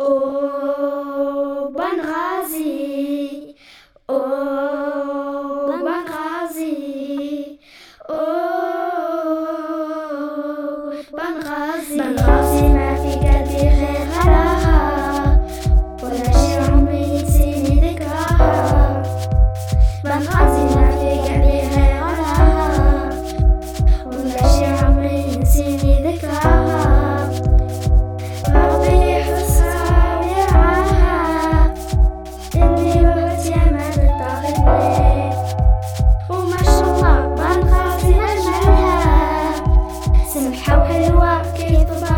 Oh. How I give the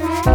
Right.